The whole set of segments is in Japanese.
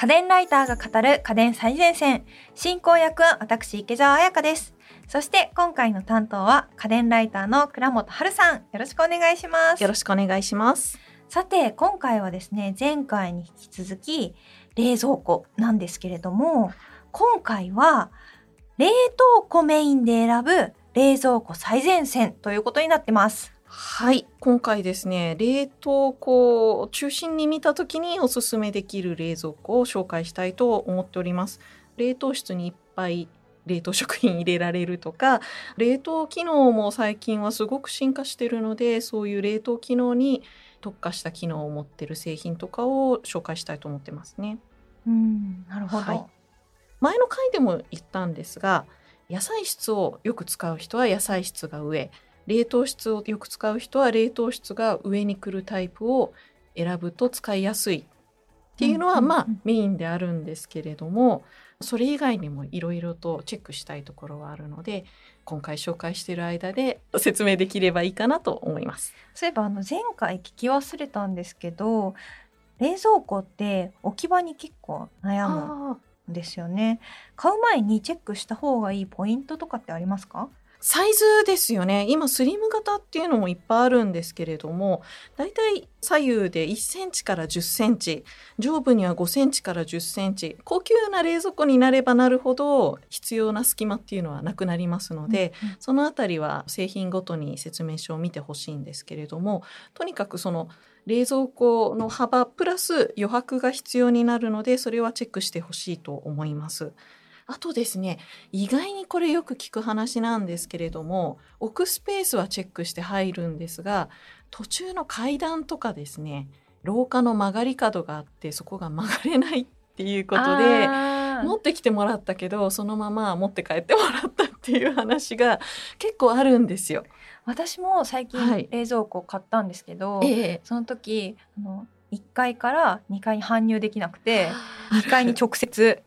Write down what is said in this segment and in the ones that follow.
家電ライターが語る家電最前線。進行役は私、池澤彩香です。そして今回の担当は家電ライターの倉本春さん。よろしくお願いします。よろしくお願いします。さて、今回はですね、前回に引き続き冷蔵庫なんですけれども、今回は冷凍庫メインで選ぶ冷蔵庫最前線ということになってます。はい。今回ですね、冷凍庫を中心に見た時におすすめできる冷蔵庫を紹介したいと思っております。冷凍室にいっぱい冷凍食品入れられるとか、冷凍機能も最近はすごく進化してるので、そういう冷凍機能に特化した機能を持ってる製品とかを紹介したいと思ってますね。うん、なるほど。はい前の回でも言ったんですが野菜室をよく使う人は野菜室が上冷凍室をよく使う人は冷凍室が上に来るタイプを選ぶと使いやすいっていうのは、まあメインであるんですけれどもそれ以外にもいろいろとチェックしたいところはあるので今回紹介している間で説明できればいいかなと思います。そういえばあの前回聞き忘れたんですけど冷蔵庫って置き場に結構悩むんですよね。買う前にチェックした方がいいポイントとかってありますか？サイズですよね今スリム型っていうのもいっぱいあるんですけれどもだいたい左右で1センチから10センチ上部には5センチから10センチ高級な冷蔵庫になればなるほど必要な隙間っていうのはなくなりますので、うんうんそのあたりは製品ごとに説明書を見てほしいんですけれどもとにかくその冷蔵庫の幅プラス余白が必要になるのでそれはチェックしてほしいと思います。あとですね意外にこれよく聞く話なんですけれども置くスペースはチェックして入るんですが途中の階段とかですね廊下の曲がり角があってそこが曲がれないっていうことで持ってきてもらったけどそのまま持って帰ってもらったっていう話が結構あるんですよ。私も最近はい。冷蔵庫買ったんですけど、えその時あの1階から2階に搬入できなくて2階に直接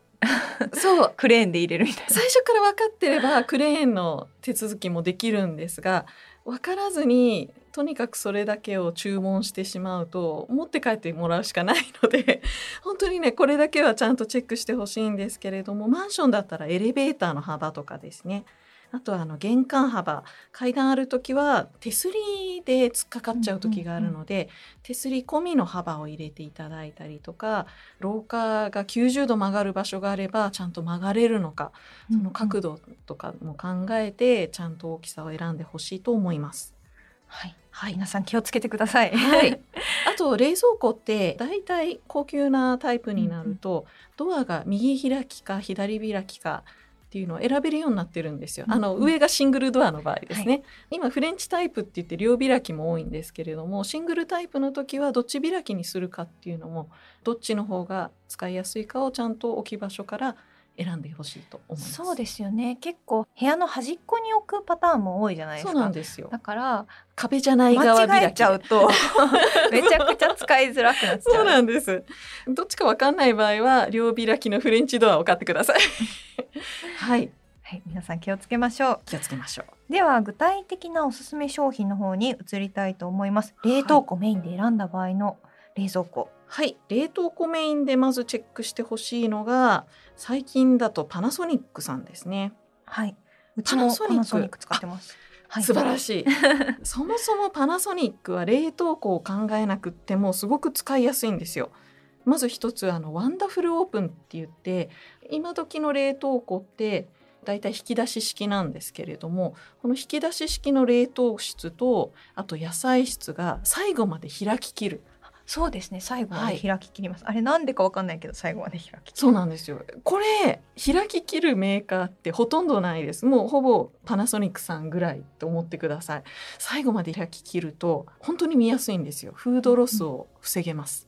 そうクレーンで入れるみたいな。最初から分かってればクレーンの手続きもできるんですが分からずにとにかくそれだけを注文してしまうと持って帰ってもらうしかないので 本当にねこれだけはちゃんとチェックしてほしいんですけれどもマンションだったらエレベーターの幅とかですねあとはあの玄関幅階段ある時は手すりで突っかかっちゃう時があるので、手すり込みの幅を入れていただいたりとか廊下が90度曲がる場所があればちゃんと曲がれるのかその角度、度とかも考えてちゃんと大きさを選んでほしいと思います。はい、はい。皆さん気をつけてください。はい、あと冷蔵庫ってだいたい高級なタイプになると、ドアが右開きか左開きかっていうのを選べるようになってるんですよ。あの上がシングルドアの場合ですね、は今フレンチタイプって言って両開きも多いんですけれどもシングルタイプの時はどっち開きにするかっていうのもどっちの方が使いやすいかをちゃんと置き場所から選んでほしいと思います。そうですよね。結構部屋の端っこに置くパターンも多いじゃないですそうか。なんですよだから壁じゃない側間違えちゃうと めちゃくちゃ使いづらくなっちゃう。そうなんです。どっちかわかんない場合は両開きのフレンチドアを買ってください。はい、はい、皆さん気をつけましょう。気をつけましょう。では具体的なおすすめ商品の方に移りたいと思います。冷凍庫メインで選んだ場合の冷蔵庫。はい、冷凍庫メインでまずチェックしてほしいのが最近だとパナソニックさんですね。はい。うちもパナソニック使ってます。はい、素晴らしい。そもそもパナソニックは冷凍庫を考えなくってもすごく使いやすいんですよ。まず一つあのワンダフルオープンって言って今時の冷凍庫ってだいたい引き出し式なんですけれどもこの引き出し式の冷凍室とあと野菜室が最後まで開ききるそうですね。最後まはい。で開ききります。あれなんでかわかんないけど最後まで開き。そうなんですよ。これ開ききるメーカーってほとんどないです。もうほぼパナソニックさんぐらいと思ってください。最後まで開ききると本当に見やすいんですよ。フードロスを防げます、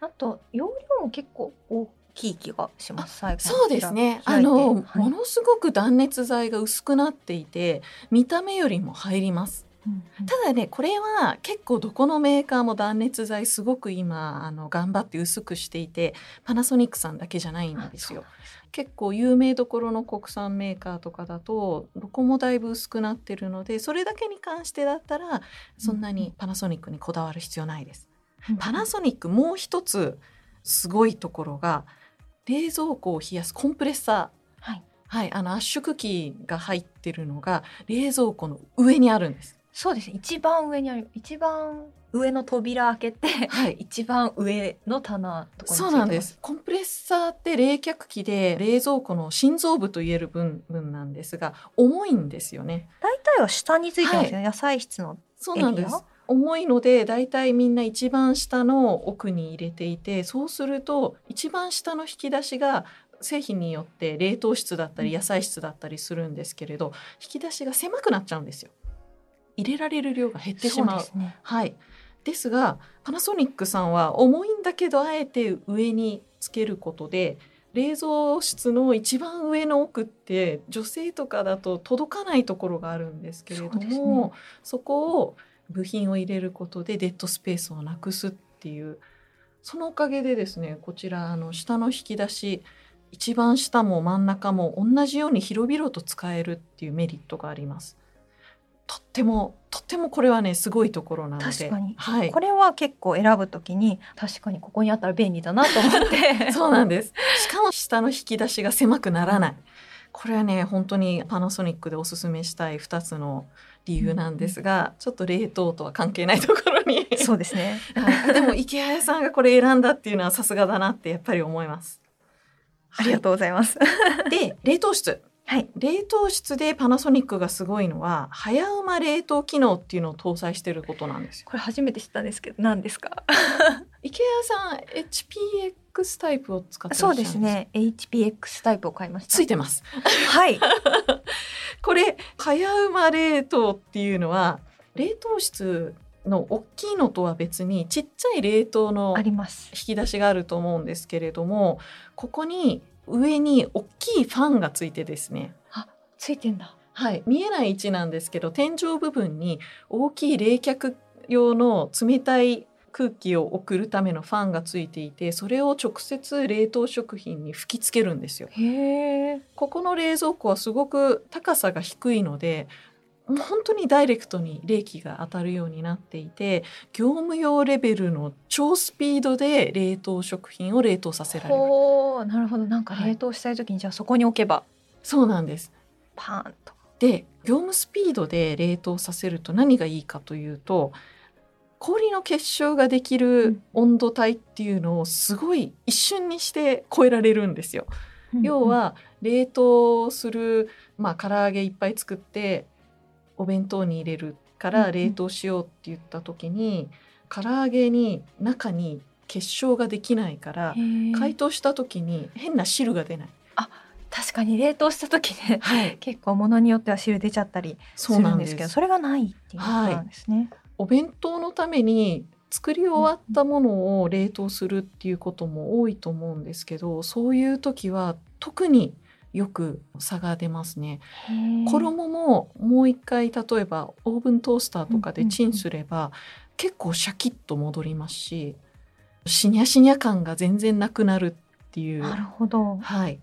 あと容量も結構大きい気がします。最後まそうですね。あの、はい。ものすごく断熱材が薄くなっていて見た目よりも入ります。うんうんただねこれは結構どこのメーカーも断熱材すごく今あの頑張って薄くしていてパナソニックさんだけじゃないんですよ。結構有名どころの国産メーカーとかだとどこもだいぶ薄くなってるのでそれだけに関してだったらそんなにパナソニックにこだわる必要ないです。パナソニックもう一つすごいところが冷蔵庫を冷やすコンプレッサーはい。はい、あの圧縮機が入ってるのが冷蔵庫の上にあるんです。そうですね。一番上にある。一番上の扉開けて、はい 一番上の棚のところについてそうなんです。コンプレッサーって冷却機で冷蔵庫の心臓部と言える分分なんですが重いんですよね。大体は下についてますよ、野菜室の。そうなんです。重いのでだいたいみんな一番下の奥に入れていてそうすると一番下の引き出しが製品によって冷凍室だったり野菜室だったりするんですけれど引き出しが狭くなっちゃうんですよ。入れられる量が減ってしまうそうですね。はい。ですがパナソニックさんは重いんだけどあえて上につけることで冷蔵室の一番上の奥って女性とかだと届かないところがあるんですけれどもねそ,、こを部品を入れることでデッドスペースをなくすっていうそのおかげでですねこちらあの下の引き出し一番下も真ん中も同じように広々と使えるっていうメリットがあります。とってもとってもこれはねすごいところなので。確かに。はい。これは結構選ぶときに確かにここにあったら便利だなと思って。そうなんです。しかも下の引き出しが狭くならない。これはね本当にパナソニックでおすすめしたい2つの理由なんですが、ちょっと冷凍とは関係ないところに。そうですね。はい。でも IKEA 屋さんがこれ選んだっていうのはさすがだなってやっぱり思います。ありがとうございます、はいで冷凍室はい。冷凍室でパナソニックがすごいのは早うま冷凍機能っていうのを搭載してることなんですよ。これ初めて知ったんですけど何ですか？IKEA さん HPX タイプを使ってそうんですね。HPX タイプを買いました。ついてます。はい。これ早うま冷凍っていうのは冷凍室の大きいのとは別にちっちゃい冷凍のあります。引き出しがあると思うんですけれどもここに上に大きいファンがついてですね。ついてんだ。はい、見えない位置なんですけど天井部分に大きい冷却用の冷たい空気を送るためのファンがついていてそれを直接冷凍食品に吹きつけるんですよ。へえここの冷蔵庫はすごく高さが低いので本当にダイレクトに冷気が当たるようになっていて業務用レベルの超スピードで冷凍食品を冷凍させられるなるほど。なんか冷凍したい時にじゃあそこに置けば。そうなんです。パーンと。で業務スピードで冷凍させると何がいいかというと氷の結晶ができる温度帯っていうのをすごい一瞬にして超えられるんですよ。要は冷凍する、まあ、唐揚げいっぱい作ってお弁当に入れるからうんうん。冷凍しようって言った時に、唐揚げに中に結晶ができないから解凍した時に変な汁が出ない。確かに冷凍した時ねはい、結構物によっては汁出ちゃったりすそうなんでるんですすけどそれがないっていうことなんですね、お弁当のために作り終わったものを冷凍するっていうことも多いと思うんですけどそういう時は特によく差が出ますね。衣ももう一回例えばオーブントースターとかでチンすれば結構シャキッと戻りますししにゃしにゃ感が全然なくなるっていう。なるほどはい。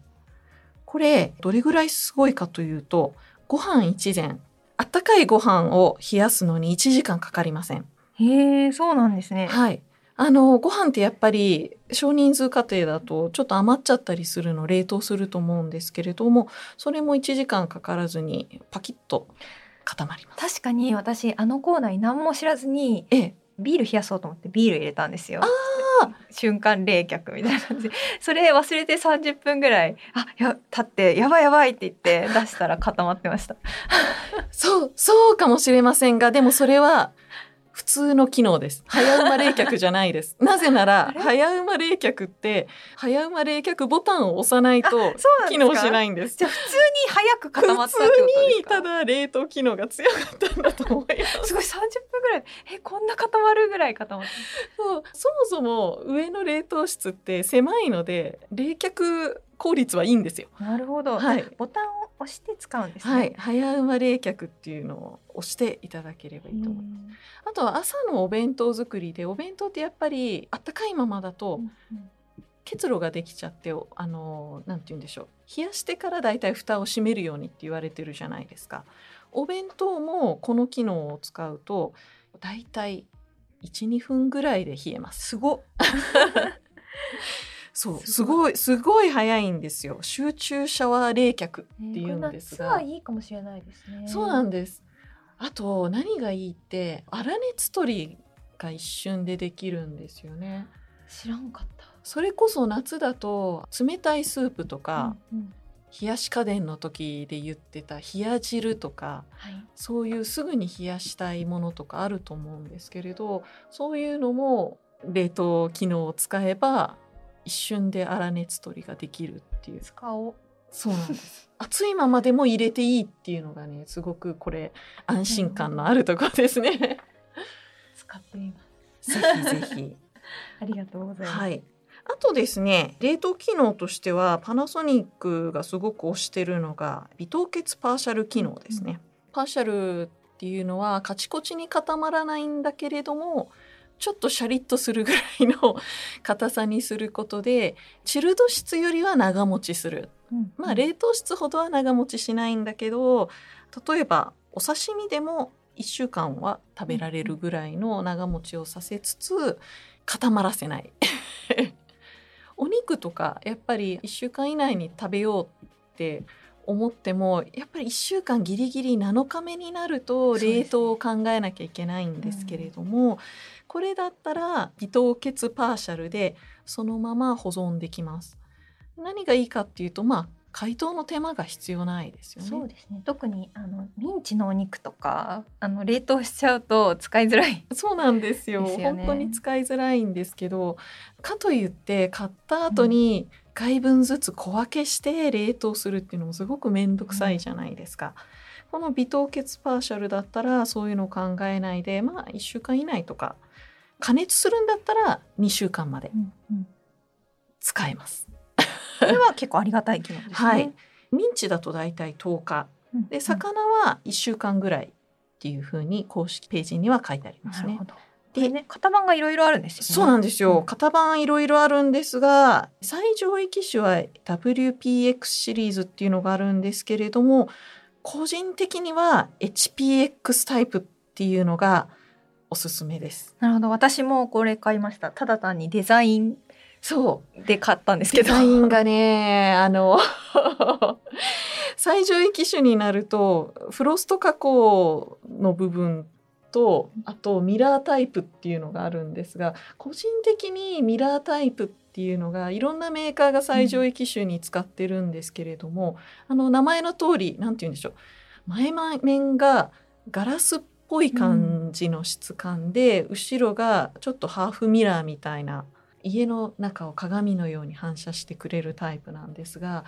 これどれぐらいすごいかというとご飯一膳あったかいご飯を冷やすのに1時間かかりません。へえそうなんですねはい。あのご飯ってやっぱり少人数家庭だとちょっと余っちゃったりするの冷凍すると思うんですけれどもそれも1時間かからずにパキッと固まります。確かに私あのコーナーに何も知らずにええ、ビール冷やそうと思ってビール入れたんですよ。あ瞬間冷却みたいな感じ。でそれ忘れて30分ぐらいあや立ってやばいやばいって言って出したら固まってました。そうそうかもしれませんがでもそれは普通の機能です。早馬冷却じゃないです。なぜなら早馬冷却って早馬冷却ボタンを押さないと機能しないんです。じゃあ普通に早く固ま普通ったってことですにかただ冷凍機能が強かったんだと思います。すごい30分ぐらいえこんな固まるぐらい固まってそうそもそも上の冷凍室って狭いので冷却効率はいいんですよ。なるほど、はいボタンを押して使うんですねはい、早馬冷却っていうのを押していただければいいと思います。あとは朝のお弁当作りでお弁当ってやっぱりあったかいままだと結露ができちゃっておあのなんて言うんでしょう冷やしてからだいたい蓋を閉めるようにって言われてるじゃないですか。お弁当もこの機能を使うとだいたい12分ぐらいで冷えます。すごっ そうすすごごいすごい早いんですよ集中シャワー冷却っていうんですが、夏はいいかもしれないですね。そうなんですあと何がいいって粗熱取りが一瞬でできるんですよね知らんかった。それこそ夏だと冷たいスープとか、うんうん冷やし家電の時で言ってた冷や汁とかはい。そういうすぐに冷やしたいものとかあると思うんですけれどそういうのも冷凍機能を使えば一瞬で粗熱取りができるっていう使おう。そうなんです 熱いままでも入れていいっていうのがねすごくこれ安心感のあるところですね。使ってみます。ぜひぜひ。ありがとうございます。はい。あとですね冷凍機能としてはパナソニックがすごく推してるのが微凍結パーシャル機能ですね。パーシャルっていうのはカチコチに固まらないんだけれどもちょっとシャリッとするぐらいの硬さにすることで チルド質よりは長持ちする。うんまあ冷凍室ほどは長持ちしないんだけど例えばお刺身でも1週間は食べられるぐらいの長持ちをさせつつ固まらせない。お肉とかやっぱり1週間以内に食べようって思ってもやっぱり1週間ギリギリ7日目になると冷凍を考えなきゃいけないんですけれども、これだったら微凍結パーシャルでそのまま保存できます。何がいいかっていうとまあ解凍の手間が必要ないですよね。そうですね。特にあのミンチのお肉とかあの冷凍しちゃうと使いづらい。そうなんですよですよね本当に使いづらいんですけどかといって買った後に1回分ずつ小分けして冷凍するっていうのもすごく面倒くさいじゃないですか。この微凍結パーシャルだったらそういうのを考えないでまあ1週間以内とか加熱するんだったら2週間まで使えます。これは結構ありがたい機能ですね。はい。ミンチだとだいたい10日うんで魚は1週間ぐらいっていう風に公式ページには書いてありますねなるほ。ど。でね型番がいろいろあるんですよね。そうなんですよ。うん型番いろいろあるんですが、最上位機種は WPX シリーズっていうのがあるんですけれども、個人的には HPX タイプっていうのがおすすめです。なるほど。私もこれ買いました。ただ単にデザインそう。で買ったんですけデど。ザインがね、あの、最上位機種になると、フロスト加工の部分と、あとミラータイプっていうのがあるんですが、個人的にミラータイプっていうのがいろんなメーカーが最上位機種に使ってるんですけれども、あの名前の通り、なんて言うんでしょう。前面がガラスっぽい感じの質感で、後ろがちょっとハーフミラーみたいな家の中を鏡のように反射してくれるタイプなんですが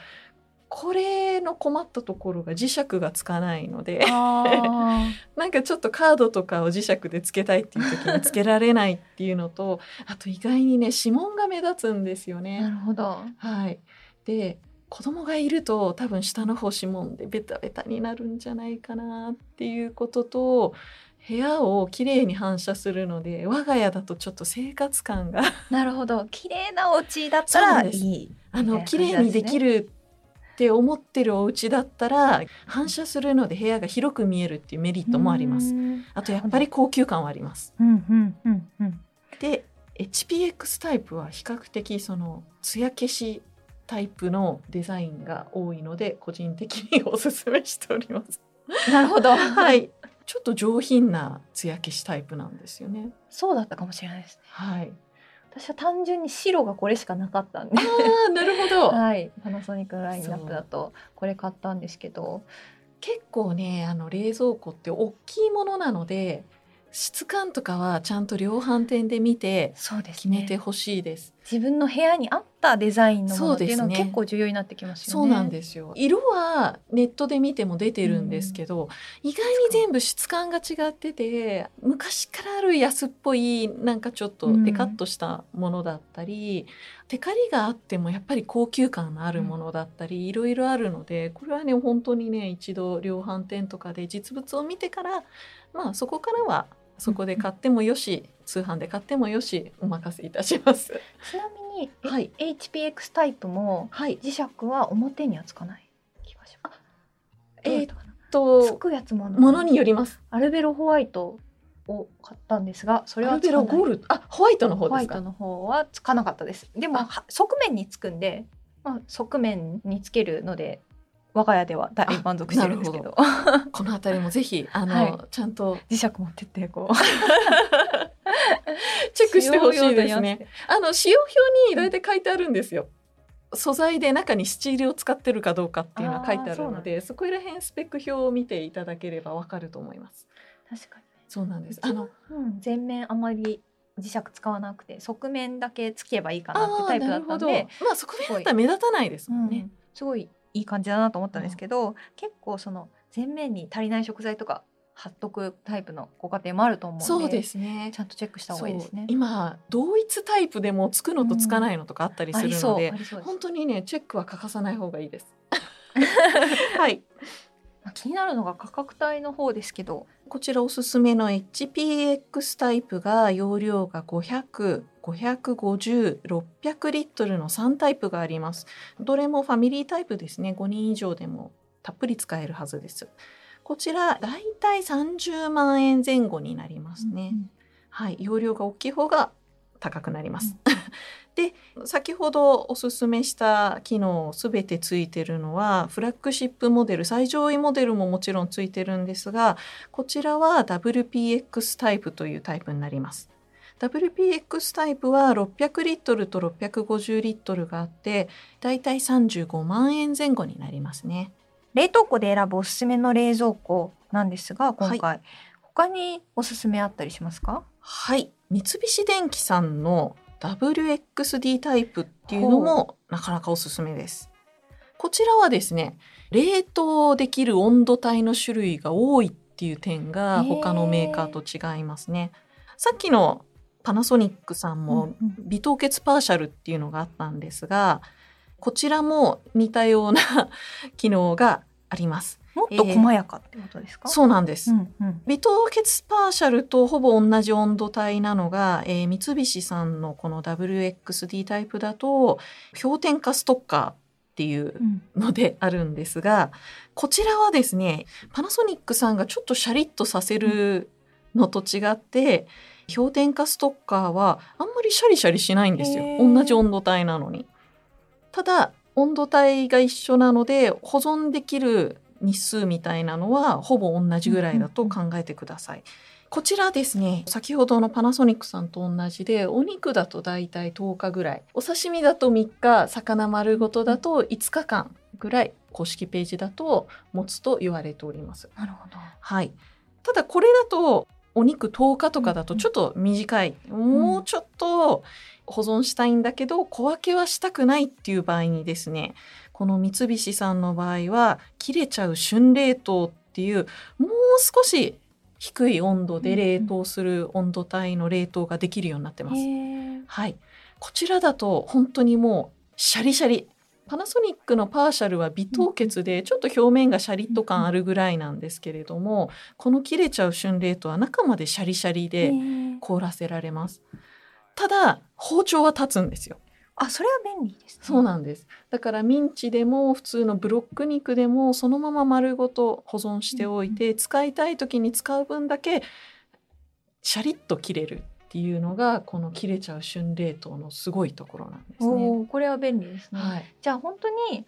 これの困ったところが磁石がつかないのであ なんかちょっとカードとかを磁石でつけたいっていう時につけられないっていうのとあと意外にね指紋が目立つんですよーなね。るほど。はい、で子供がいると多分下の方指紋でベタベタになるんじゃないかなっていうことと部屋をきれいに反射するので我が家だとちょっと生活感がなるほど。綺麗なお家だったらいい。あの綺麗にできる。るって思ってるお家だったら反射するので部屋が広く見えるっていうメリットもあります。うんあとやっぱり。高級感はあります。うんうんうんうん。で HPX タイプは比較的その艶消しタイプのデザインが多いので個人的におすすめしております。なるほど。はい。ちょっと上品な艶消しタイプなんですよね。そうだったかもしれないですね。はい。私は単純に白がこれしかなかったんで。ああ、なるほど。はい。パナソニックのラインナップだとこれ買ったんですけど。結構ねあの冷蔵庫って大きいものなので質感とかはちゃんと量販店で見て決めてほしいです。自分の部屋に合ったデザインのものっていうの結構重要になってきますよね。そうなんですよ。色はネットで見ても出てるんですけど、意外に全部質感が違ってて昔からある安っぽいなんかちょっとテカッとしたものだったり、テカリがあってもやっぱり高級感のあるものだったり、いろいろあるのでこれはね本当にね一度量販店とかで実物を見てからまあそこからはそこで買ってもよし、通販で買ってもよしお任せいたします。ちなみに、えはい。HPX タイプもはい。磁石は表にはつかない気がします。あえーったかな？つとくやつもあるものによります。アルベロホワイトを買ったんですがそれはつかない。ロゴールド？あホワイトの方ですか？ホワイトの方はつかなかったです。でも側面につくんで、まあ、側面につけるので我が家では大満足してるんですけど。この辺りもぜひあの、はい。ちゃんと。磁石持ってってこう チェックしてほしいですねね。あの使用表に大体書いてあるんですよ。素材で中にスチールを使ってるかどうかっていうのは書いてあるのでそこら辺スペック表を見ていただければわかると思います。確かにそうなんです。あのうん、前面あまり磁石使わなくて側面だけつけばいいかなってタイプだ。ったんでまあそこだったら目立たないですもんねうん。すごいいい感じだなと思ったんですけど、結構その前面に足りない食材とか貼っとくタイプのご家庭もあると思うのでそうですねち。ゃんとチェックした方がいいですね。今同一タイプでもつくのとつかないのとかあったりするので、うです本当にねチェックは欠かさない方がいいです。はい。まあ気になるのが価格帯の方ですけどこちらおすすめの HPX タイプが容量が500、550、600リットルの3タイプがあります。どれもファミリータイプですね。5人以上でもたっぷり使えるはずです。こちらだいたい30万円前後になりますね。うんはい、容量が大きい方が高くなります。で先ほどおすすめした機能すべてついてるのはフラッグシップモデル最上位モデルももちろんついてるんですがこちらは WPX タイプというタイプになります。WPX タイプは600リットルと650リットルがあってだいたい35万円前後になりますね。冷凍庫で選ぶおすすめの冷蔵庫なんですが今回、他におすすめあったりしますか？はい。三菱電機さんの WXD タイプっていうのもなかなかおすすめです。こちらはですね冷凍できる温度帯の種類が多いっていう点が他のメーカーと違いますね。さっきのパナソニックさんもうんうん。微凍結パーシャルっていうのがあったんですがこちらも似たような 機能があります。もっと細やかってことですか、そうなんです。うんうん微凍結パーシャルとほぼ同じ温度帯なのが、えー三菱さんのこの WXD タイプだと氷点下ストッカーっていううんのであるんですがこちらはですねパナソニックさんがちょっとシャリッとさせるのと違って氷点下ストッカーはあんまりシャリシャリしないんですよ同じ温度帯なのに。ただ温度帯が一緒なので保存できる日数みたいなのはほぼ同じぐらいだと考えてください。こちらですね先ほどのパナソニックさんと同じでお肉だとだいたい10日ぐらい。お刺身だと3日魚丸ごとだと5日間ぐらい公式ページだと持つと言われております。なるほど。はい、ただこれだとお肉10日とかだとちょっと短い、もうちょっと保存したいんだけど小分けはしたくないっていう場合にですねこの三菱さんの場合は切れちゃう旬冷凍っていうもう少し低い温度で冷凍する温度帯の冷凍ができるようになってます。へはい、こちらだと本当にもうシャリシャリ。パナソニックのパーシャルは微凍結でちょっと表面がシャリッと感あるぐらいなんですけれどもこの切れちゃう春冷凍は中までシャリシャリでー。凍らせられますただ包丁は立つんですよ。あそれは便利ですね。そうなんです。だからミンチでも普通のブロック肉でもそのまま丸ごと保存しておいて使いたい時に使う分だけシャリッと切れるっていうのがこの切れちゃう春冷凍のすごいところなんですね。これは便利ですね、はい、じゃあ本当に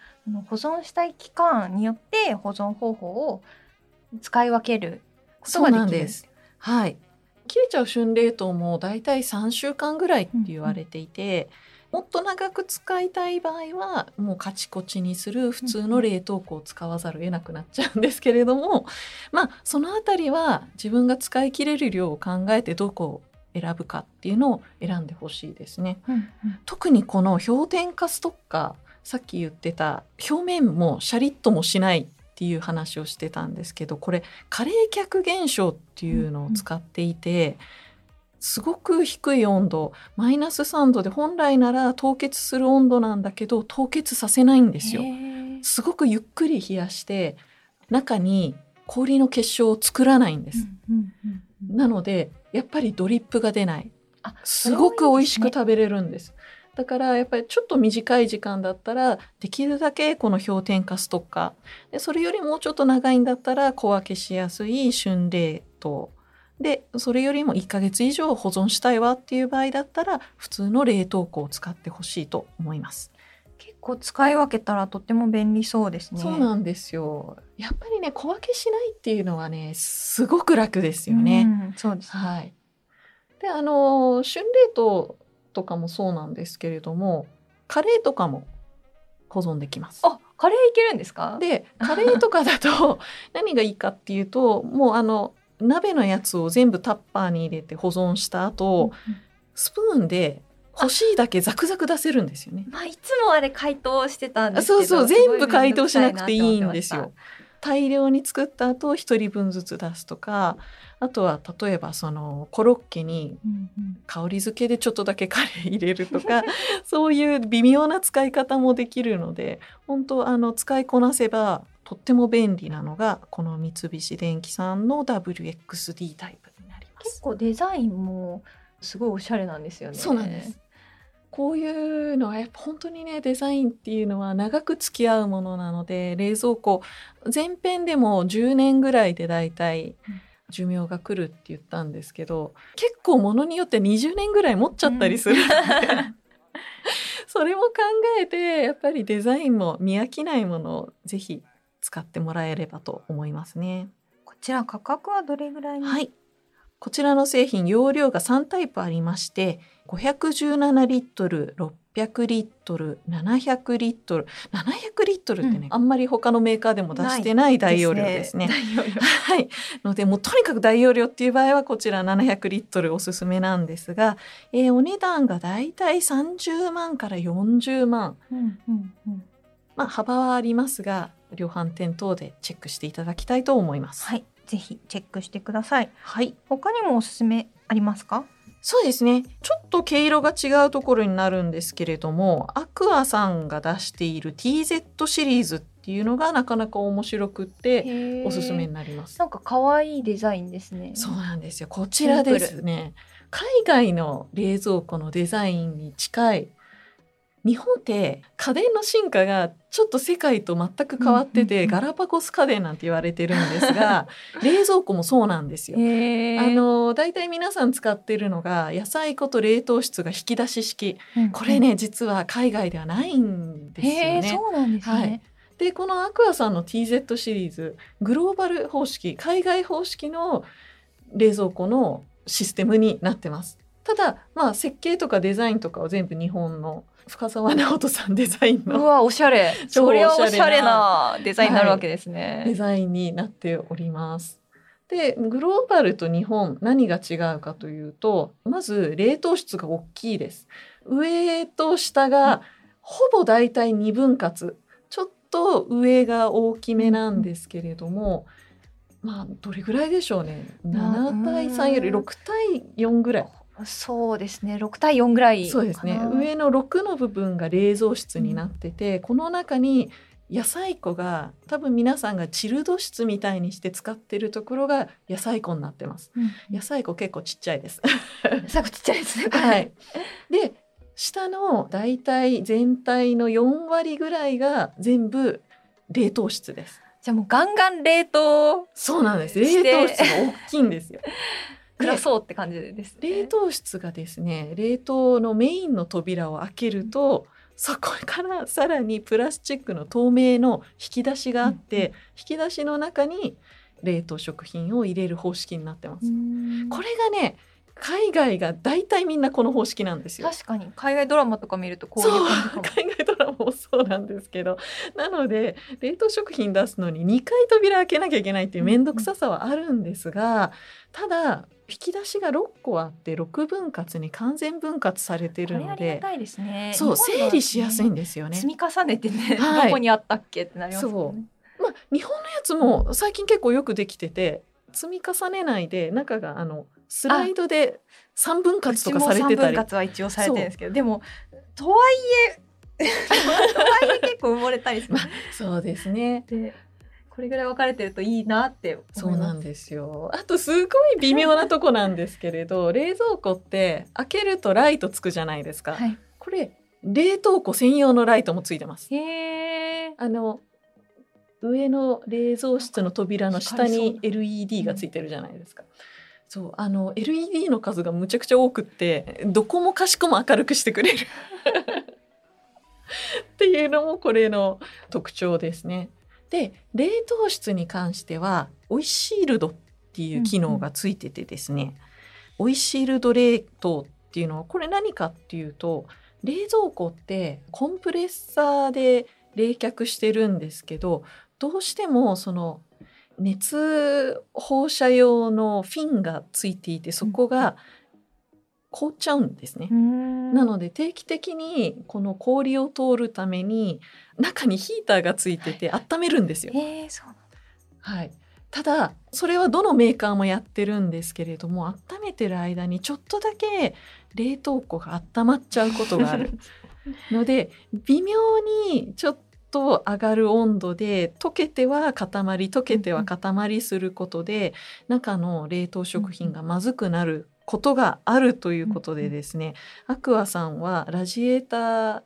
保存したい期間によって保存方法を使い分けることができる。なんです。はい。切れちゃう春冷凍もだいたい3週間ぐらいって言われていて、もっと長く使いたい場合はもうカチコチにする普通の冷凍庫を使わざるを得なくなっちゃうんですけれども、まあそのあたりは自分が使い切れる量を考えてどこを選ぶかっていうのを選んでほしいですね。うんうん特にこの氷点下ストッカーさっき言ってた表面もシャリッともしないっていう話をしてたんですけどこれ過冷却現象っていうのを使っていて、すごく低い温度マイナス3度で本来なら凍結する温度なんだけど凍結させないんですよ。すごくゆっくり冷やして中に氷の結晶を作らないんです。なのでやっぱりドリップが出ない。あすごく美味しくべ食べれるんです。だからやっぱりちょっと短い時間だったらできるだけこの氷点下ストッカーでそれよりもうちょっと長いんだったら小分けしやすい春冷凍でそれよりも1ヶ月以上保存したいわっていう場合だったら普通の冷凍庫を使ってほしいと思います。結構使い分けたらとっても便利そうですね。そうなんですよ。やっぱりね小分けしないっていうのはねすごく楽ですよね。うんそうですね。はい。であの春冷凍とかもそうなんですけれどもカレーとかも保存できます。あ、カレーいけるんですか？でカレーとかだと 何がいいかっていうともうあの鍋のやつを全部タッパーに入れて保存した後、スプーンで欲しいだけザクザク出せるんですよね。まあいつもあれ解凍してたんですけど。そうそう全部解凍しなくていいんですよ。大量に作った後一人分ずつ出すとかあとは例えばそのコロッケに香り付けでちょっとだけカレー入れるとか そういう微妙な使い方もできるので本当あの使いこなせばとっても便利なのがこの三菱電機さんの WXD タイプになります。結構デザインもすごいおしゃれなんですよね。そうなんです。こういうのはやっぱ本当にねデザインっていうのは長く付き合うものなので冷蔵庫前編でも10年ぐらいでだいたい寿命が来るって言ったんですけど結構ものによって20年ぐらい持っちゃったりするので、それも考えてやっぱりデザインも見飽きないものをぜひ使ってもらえればと思いますね。こちら価格はどれぐらいに？はい。こちらの製品容量が3タイプありまして517リットル600リットル700リットル700リットルってね、うんあんまり他のメーカーでも出してない大容量ですね。はい。ので、もうとにかく大容量っていう場合はこちら700リットルおすすめなんですが、えーお値段がだいたい30万から40万。うんうんうん。まあ、幅はありますが、量販店等でチェックしていただきたいと思います。はい。ぜひチェックしてください。はい。他にもおすすめありますか？そうですね。ちょっと毛色が違うところになるんですけれども、アクアさんが出している TZ シリーズっていうのがなかなか面白くっておすすめになります。なんか可愛いデザインですね。そうなんですよ。こちらですね。海外の冷蔵庫のデザインに近い。日本って家電の進化がちょっと世界と全く変わってて、うんうんうんガラパゴス家電なんて言われてるんですが 冷蔵庫もそうなんですよ。あの大体皆さん使ってるのが野菜庫と冷凍室が引き出し式うんこれね、実は海外ではないんですよね。そうなんですはいね。でこのアクアさんの TZ シリーズグローバル方式海外方式の冷蔵庫のシステムになってます。ただまあ設計とかデザインとかは全部日本の深澤直人さんデザインのうわ、おしゃれ。超それはおおしゃれななデザインになるわけですデね。ザインになっております。でグローバルと日本何が違うかというとまず冷凍室が大きいです。上と下がほぼだいたい2分割ちょっと上が大きめなんですけれども、まあどれぐらいでしょうね7対3より6対4ぐらいそうですね。6対4ぐらい。そうですね上の6の部分が冷蔵室になってて、この中に野菜庫が多分皆さんがチルド室みたいにして使ってるところが野菜庫になってますうん。野菜庫結構ちっちゃいです最後ちっちゃいですね。はい。で下のだいたい全体の4割ぐらいが全部冷凍室ですじゃあもうガンガン冷凍そうなんです冷凍室が大きいんですよ暮らそうって感じですね。冷凍室がですね冷凍のメインの扉を開けるとそこからさらにプラスチックの透明の引き出しがあって、うんう引き出しの中に冷凍食品を入れる方式になってます。これがね海外が大体みんなこの方式なんですよ。確かに海外ドラマとか見るとこういう。海外ドラマもそうなんですけどなので冷凍食品出すのに2回扉開けなきゃいけないっていう面倒くささはあるんですがただ引き出しが6個あって6分割に完全分割されてるのこれありがでですね。そう整理しやすいんですよね。積み重ねてね、はいどこにあったっけってなりますね。まあ、日本のやつも最近結構よくできてて積み重ねないで中があのスライドで3分割とかされてたうちも三分り割は一応されてるんですけど、でもとはいえ とはいえ結構埋もれたりする。そうですねでこれぐらい分かれてるといいなって。そうなんですよあとすごい微妙なとこなんですけれど冷蔵庫って開けるとライトつくじゃないですか、はい。これ冷凍庫専用のライトもついてますへえ。あの上の冷蔵室の扉の下に LED がついてるじゃないですか。そうあの LED の数がむちゃくちゃ多くってどこもかしこも明るくしてくれる っていうのもこれの特徴ですね。で冷凍室に関してはオイシールドっていう機能がついててですね、オイシールド冷凍っていうのはこれ何かっていうと冷蔵庫ってコンプレッサーで冷却してるんですけどどうしてもその熱放射用のフィンがついていてそこが凍っちゃうんですね。なので定期的にこの氷を通るために中にヒーターがついてて温めるんですよ。えー、そうなんだ。はい、ただそれはどのメーカーもやってるんですけれども温めてる間にちょっとだけ冷凍庫が温まっちゃうことがある。ので微妙にちょっと上がる温度で溶けては固まり溶けては固まりすることで中の冷凍食品がまずくなることがあるということでですね、アクアさんはラジエーター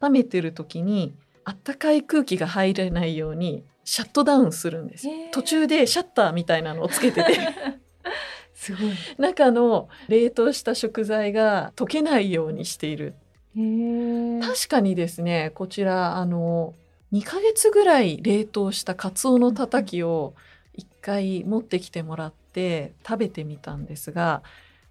温めてる時にあったかい空気が入れないようにシャットダウンするんです。途中でシャッターみたいなのをつけてて。すごい。中の冷凍した食材が溶けないようにしている。確かにですねこちらあの2ヶ月ぐらい冷凍したカツオのたたきを1回持ってきてもらって食べてみたんですが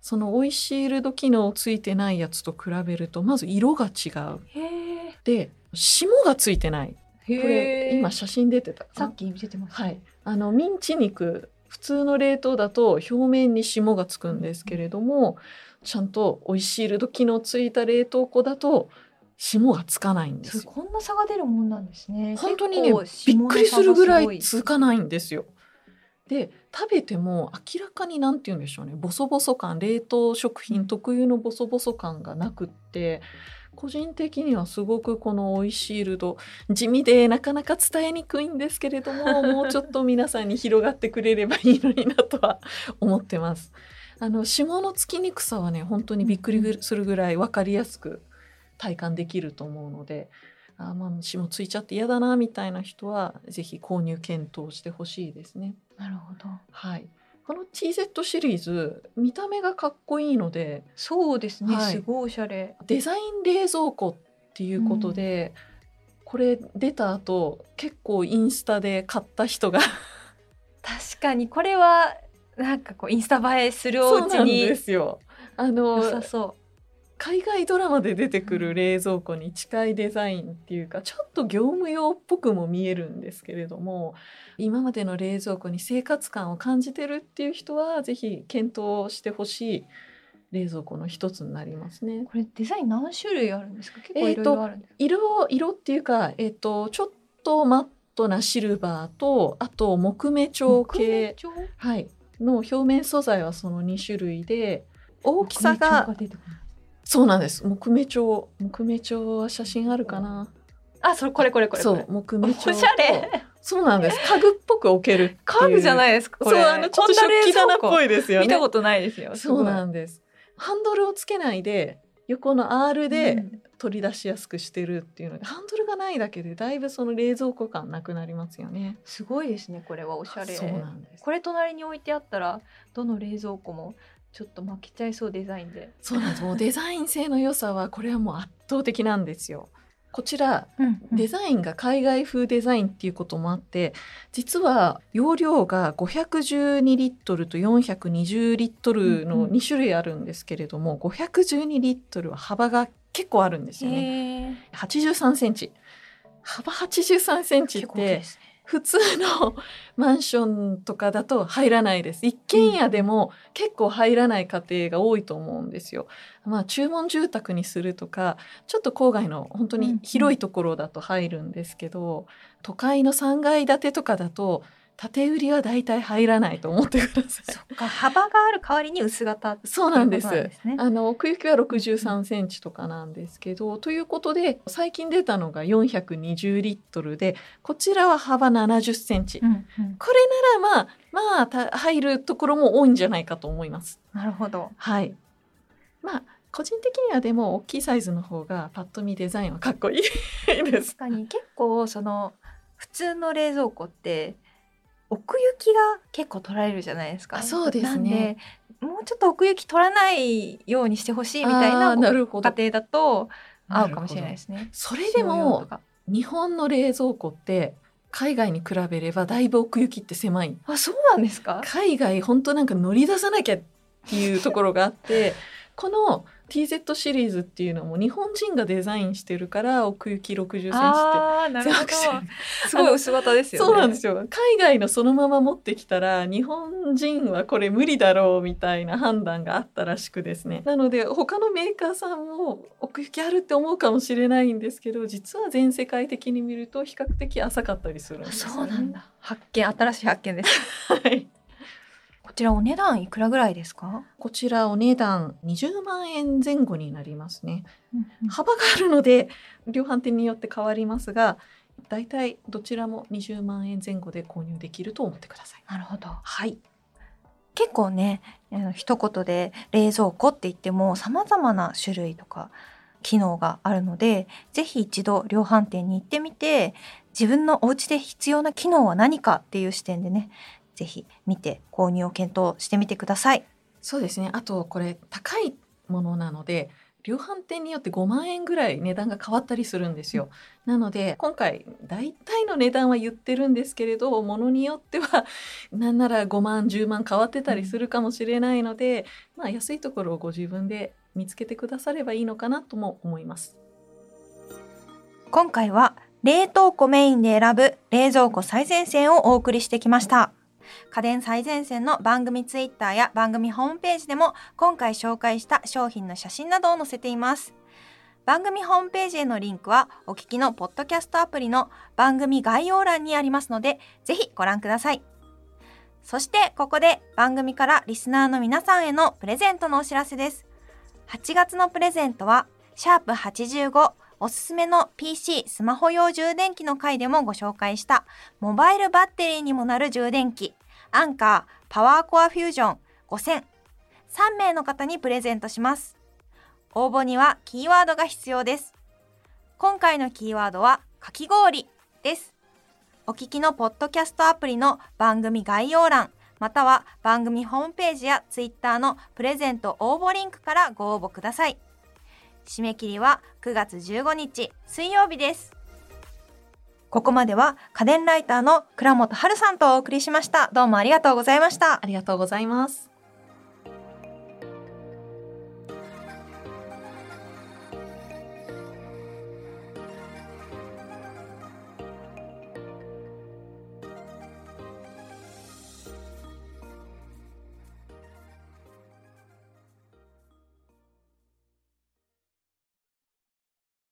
そのオイシールド機能ついてないやつと比べるとまず色が違う。へで霜がついてないーこれ今写真出てたさっき見せてました。はい、あのミンチ肉普通の冷凍だと表面に霜がつくんですけれどもちゃんとオイシールド機能ついた冷凍庫だと霜がつかないんですよ。こんな差が出るもんなんですね。本当にねびっくりするぐらいつかないんですよ。で食べても明らかに何て言うんでしょうねボソボソ感冷凍食品特有のボソボソ感がなくって個人的にはすごくこのオイシールド地味でなかなか伝えにくいんですけれども もうちょっと皆さんに広がってくれればいいのになとは思ってます。あの霜のつきにくさはね本当にびっくりするぐらい分かりやすく体感できると思うのであーまあ霜ついちゃって嫌だなみたいな人はぜひ購入検討してほしいですね。なるほど。はい、この TZ シリーズ見た目がかっこいいのでそうですね。はいすごいおしゃれ。デザイン冷蔵庫っていうことで、これ出た後結構インスタで買った人が 確かにこれはなんかこうインスタ映えするおそうなんですよ。あの良さそ海外ドラマで出てくる冷蔵庫に近いデザインっていうかちょっと業務用っぽくも見えるんですけれども今までの冷蔵庫に生活感を感じてるっていう人はぜひ検討してほしい冷蔵庫の一つになりますねう。。これデザイン何種類あるんですか？結構いろいえーとろあるんですか？色色っていうか、えっとちょっとマットなシルバーとあと木目調系、木目調？はい、の表面素材はその2種類で大きさがそうなんです木目調木目調は写真あるかな？あ、それこれこれこれ。そう木目調とおしゃれ。そうなんです家具っぽく置ける家具じゃないですか。これそうあのちょっと食器棚っぽい。いですよね見たことないですよ。そうなんんですハンドルをつけないで横の R で取り出しやすくしてるっていうので、ハンドルがないだけでだいぶその冷蔵庫感なくなりますよねすごいですね。これはおしゃれ。そうなんですこれ隣に置いてあったらどの冷蔵庫もちょっと負けちゃいそうデザインで。そうなんですもうデザイン性の良さはこれはもう圧倒的なんですよこちらデザインが海外風デザインっていうこともあって実は容量が512リットルと420リットルのうんうん2種類あるんですけれども、512リットルは幅が結構あるんですよね。へえ。83センチ幅83センチってですね。普通のマンションとかだと入らないです。一軒家でも結構入らない家庭が多いと思うんですよ。まあ注文住宅にするとかちょっと郊外の本当に広いところだと入るんですけど、都会の3階建てとかだと建売りは大体入らないと思ってくださいそっか幅がある代わりに薄型そうなんですあの奥行きは63センチとかなんですけど、ということで最近出たのが420リットルでこちらは幅70センチ、うんうんこれならまあまあた入るところも多いんじゃないかと思います。なるほど。はい。まあ個人的にはでも大きいサイズの方がパッと見デザインはかっこいいです。確かに結構その普通の冷蔵庫って奥行きが結構取られるじゃないですか。あそうですねもうちょっと奥行き取らないようにしてほしいみたいななるほどご家庭だと合うかもしれないですね。それでも日本の冷蔵庫って海外に比べればだいぶ奥行きって狭いあそうなんですか。海外本当なんか乗り出さなきゃっていうところがあってこの TZ シリーズっていうのも日本人がデザインしてるから奥行き60センチってああなるほど。すごい薄型ですよね。そうなんですよ海外のそのまま持ってきたら日本人はこれ無理だろうみたいな判断があったらしくですねなので他のメーカーさんも奥行きあるって思うかもしれないんですけど実は全世界的に見ると比較的浅かったりするんですよねそうなんだ。発見新しい発見です。はいこちらお値段いくらぐらいですか？こちらお値段20万円前後になりますね幅があるので量販店によって変わりますがだいたいどちらも20万円前後で購入できると思ってくださいなるほど。はい結構ね一言で冷蔵庫って言っても様々な種類とか機能があるのでぜひ一度量販店に行ってみて自分のお家で必要な機能は何かっていう視点でねぜひ見て購入を検討してみてください。そうですねあとこれ高いものなので量販店によって5万円ぐらい値段が変わったりするんですよ。なので今回大体の値段は言ってるんですけれどものによっては なんなら5万10万変わってたりするかもしれないので、まあ安いところをご自分で見つけてくださればいいのかなとも思います。今回は冷凍庫メインで選ぶ冷蔵庫最前線をお送りしてきました。家電最前線の番組ツイッターや番組ホームページでも今回紹介した商品の写真などを載せています。番組ホームページへのリンクはお聞きのポッドキャストアプリの番組概要欄にありますのでぜひご覧ください。そしてここで番組からリスナーの皆さんへのプレゼントのお知らせです。8月のプレゼントはシャープ85おすすめの PC スマホ用充電器の回でもご紹介した。モバイルバッテリーにもなる充電器。アンカーパワーコアフュージョン5000 3名の方にプレゼントします。応募にはキーワードが必要です。今回のキーワードはかき氷です。お聞きのポッドキャストアプリの番組概要欄または番組ホームページやツイッターのプレゼント応募リンクからご応募ください。締め切りは9月15日水曜日です。ここまでは家電ライターの倉本春さんとお送りしました。どうもありがとうございました。ありがとうございます。